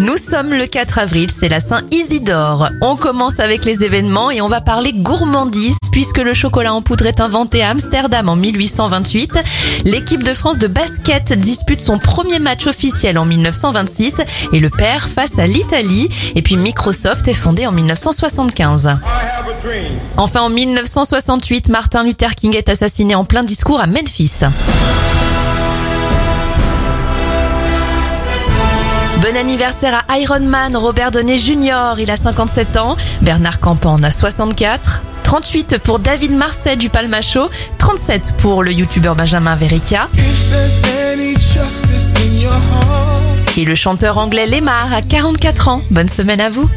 Nous sommes le 4 avril, c'est la Saint Isidore. On commence avec les événements et on va parler gourmandise puisque le chocolat en poudre est inventé à Amsterdam en 1828. L'équipe de France de basket dispute son premier match officiel en 1926 et le perd face à l'Italie. Et puis Microsoft est fondé en 1975. Enfin en 1968, Martin Luther King est assassiné en plein discours à Memphis. Bon anniversaire à Iron Man, Robert Downey Jr. Il a 57 ans. Bernard Campan en a 64. 38 pour David Marseille du Palmacho. 37 pour le youtubeur Benjamin Verica. Et le chanteur anglais Lemar a 44 ans. Bonne semaine à vous.